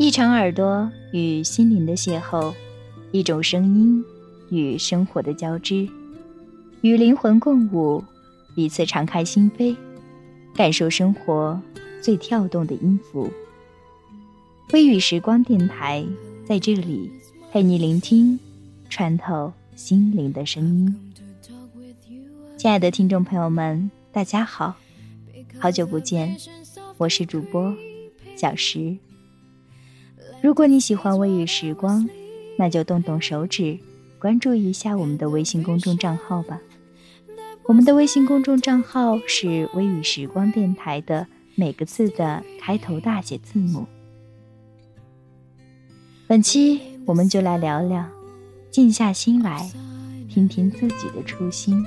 一场耳朵与心灵的邂逅，一种声音与生活的交织，与灵魂共舞，彼此敞开心扉，感受生活最跳动的音符。微雨时光电台在这里陪你聆听，穿透心灵的声音。亲爱的听众朋友们，大家好，好久不见，我是主播小石。如果你喜欢微雨时光，那就动动手指，关注一下我们的微信公众账号吧。我们的微信公众账号是“微雨时光电台”的每个字的开头大写字母。本期我们就来聊聊，静下心来，听听自己的初心。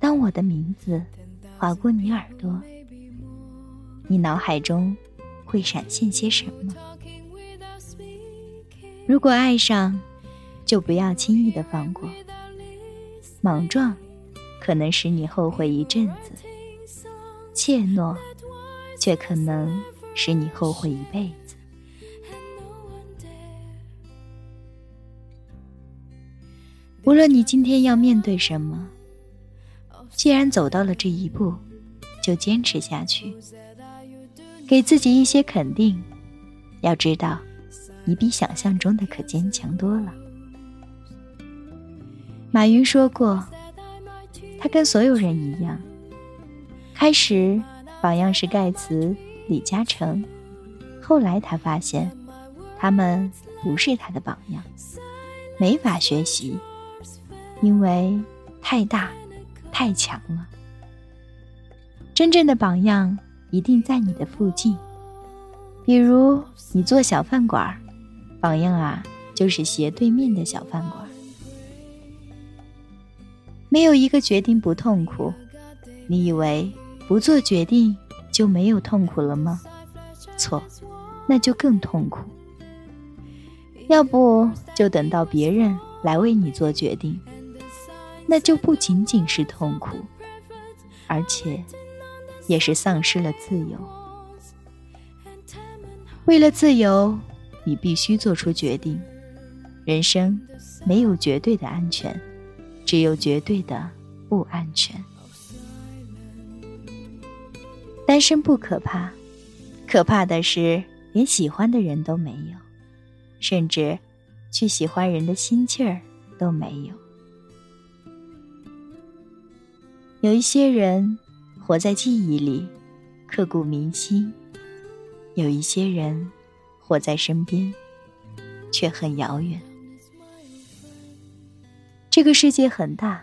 当我的名字划过你耳朵。你脑海中会闪现些什么？如果爱上，就不要轻易的放过。莽撞可能使你后悔一阵子，怯懦却可能使你后悔一辈子。无论你今天要面对什么，既然走到了这一步，就坚持下去。给自己一些肯定，要知道，你比想象中的可坚强多了。马云说过，他跟所有人一样，开始榜样是盖茨、李嘉诚，后来他发现，他们不是他的榜样，没法学习，因为太大、太强了。真正的榜样。一定在你的附近，比如你做小饭馆榜样啊就是斜对面的小饭馆没有一个决定不痛苦，你以为不做决定就没有痛苦了吗？错，那就更痛苦。要不就等到别人来为你做决定，那就不仅仅是痛苦，而且。也是丧失了自由。为了自由，你必须做出决定。人生没有绝对的安全，只有绝对的不安全。单身不可怕，可怕的是连喜欢的人都没有，甚至去喜欢人的心气儿都没有。有一些人。活在记忆里，刻骨铭心。有一些人活在身边，却很遥远。这个世界很大，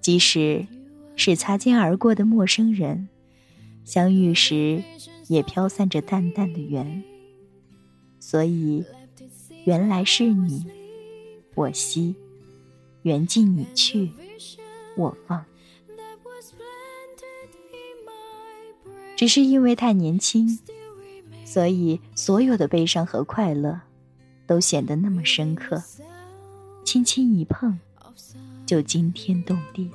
即使是擦肩而过的陌生人，相遇时也飘散着淡淡的缘。所以，原来是你，我惜；缘尽你去，我放。只是因为太年轻，所以所有的悲伤和快乐都显得那么深刻。轻轻一碰，就惊天动地。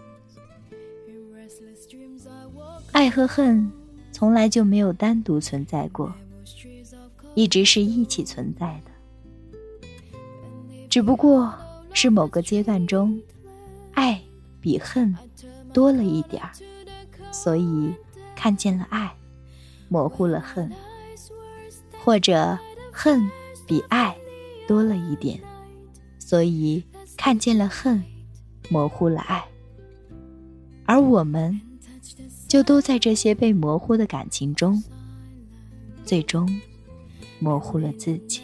爱和恨从来就没有单独存在过，一直是一起存在的。只不过是某个阶段中，爱比恨多了一点儿，所以。看见了爱，模糊了恨；或者恨比爱多了一点，所以看见了恨，模糊了爱。而我们，就都在这些被模糊的感情中，最终模糊了自己。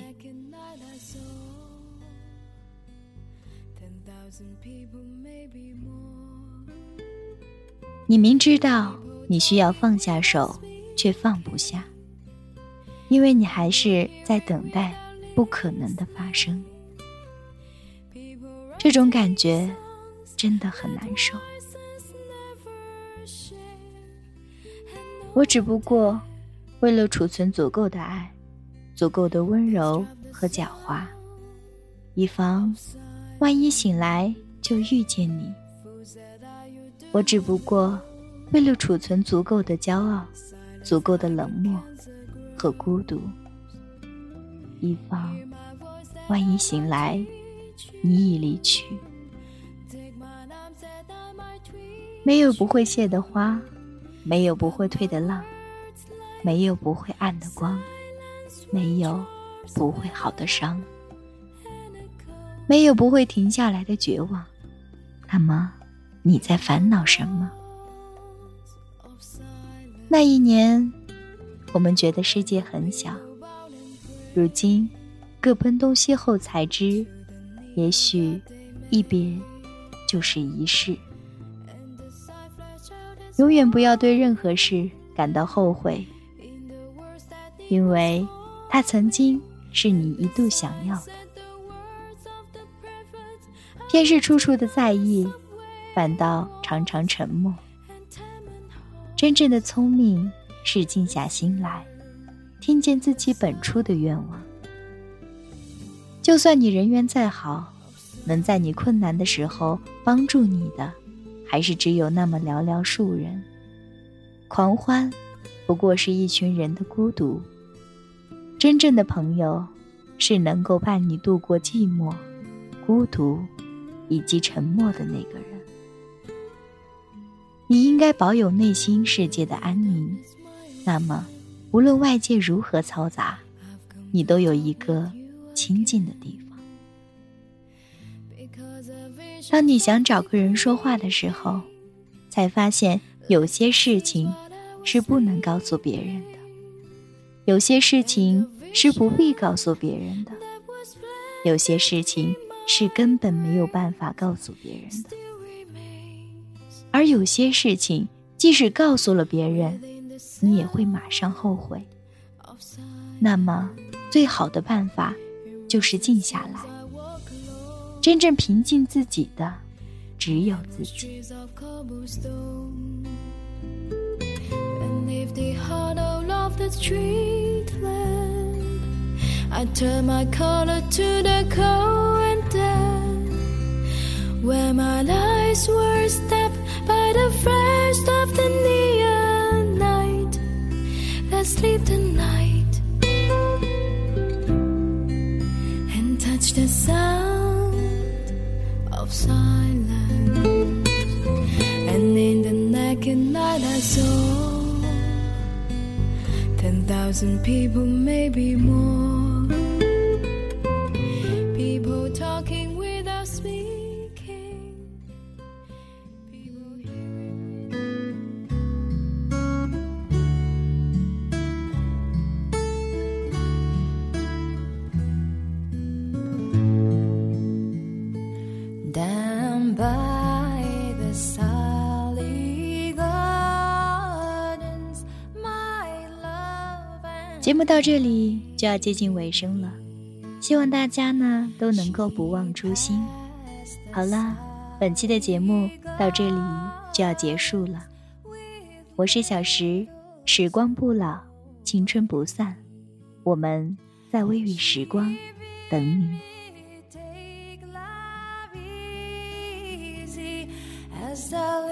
你明知道你需要放下手，却放不下，因为你还是在等待不可能的发生。这种感觉真的很难受。我只不过为了储存足够的爱，足够的温柔和狡猾，以防万一醒来就遇见你。我只不过为了储存足够的骄傲，足够的冷漠和孤独，以防万一醒来。你已离去，没有不会谢的花，没有不会退的浪，没有不会暗的光，没有不会好的伤，没有不会停下来的绝望。那么，你在烦恼什么？那一年，我们觉得世界很小，如今各奔东西后才知。也许，一别就是一世。永远不要对任何事感到后悔，因为它曾经是你一度想要的。偏是处处的在意，反倒常常沉默。真正的聪明是静下心来，听见自己本初的愿望。就算你人缘再好，能在你困难的时候帮助你的，还是只有那么寥寥数人。狂欢，不过是一群人的孤独。真正的朋友，是能够伴你度过寂寞、孤独以及沉默的那个人。你应该保有内心世界的安宁，那么，无论外界如何嘈杂，你都有一个。清静的地方。当你想找个人说话的时候，才发现有些事情是不能告诉别人的，有些事情是不必告诉别人的，有些事情是根本没有办法告诉别人的，而有些事情即使告诉了别人，你也会马上后悔。那么，最好的办法。就是静下来，真正平静自己的只有自己。the the first of the neon night that sleep the night and touch the sound of silence. And in the naked night I saw ten thousand people maybe more. 节目到这里就要接近尾声了，希望大家呢都能够不忘初心。好了，本期的节目到这里就要结束了。我是小石，时光不老，青春不散，我们在微雨时光等你。stand.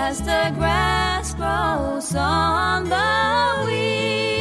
As the grass grows on the weeds.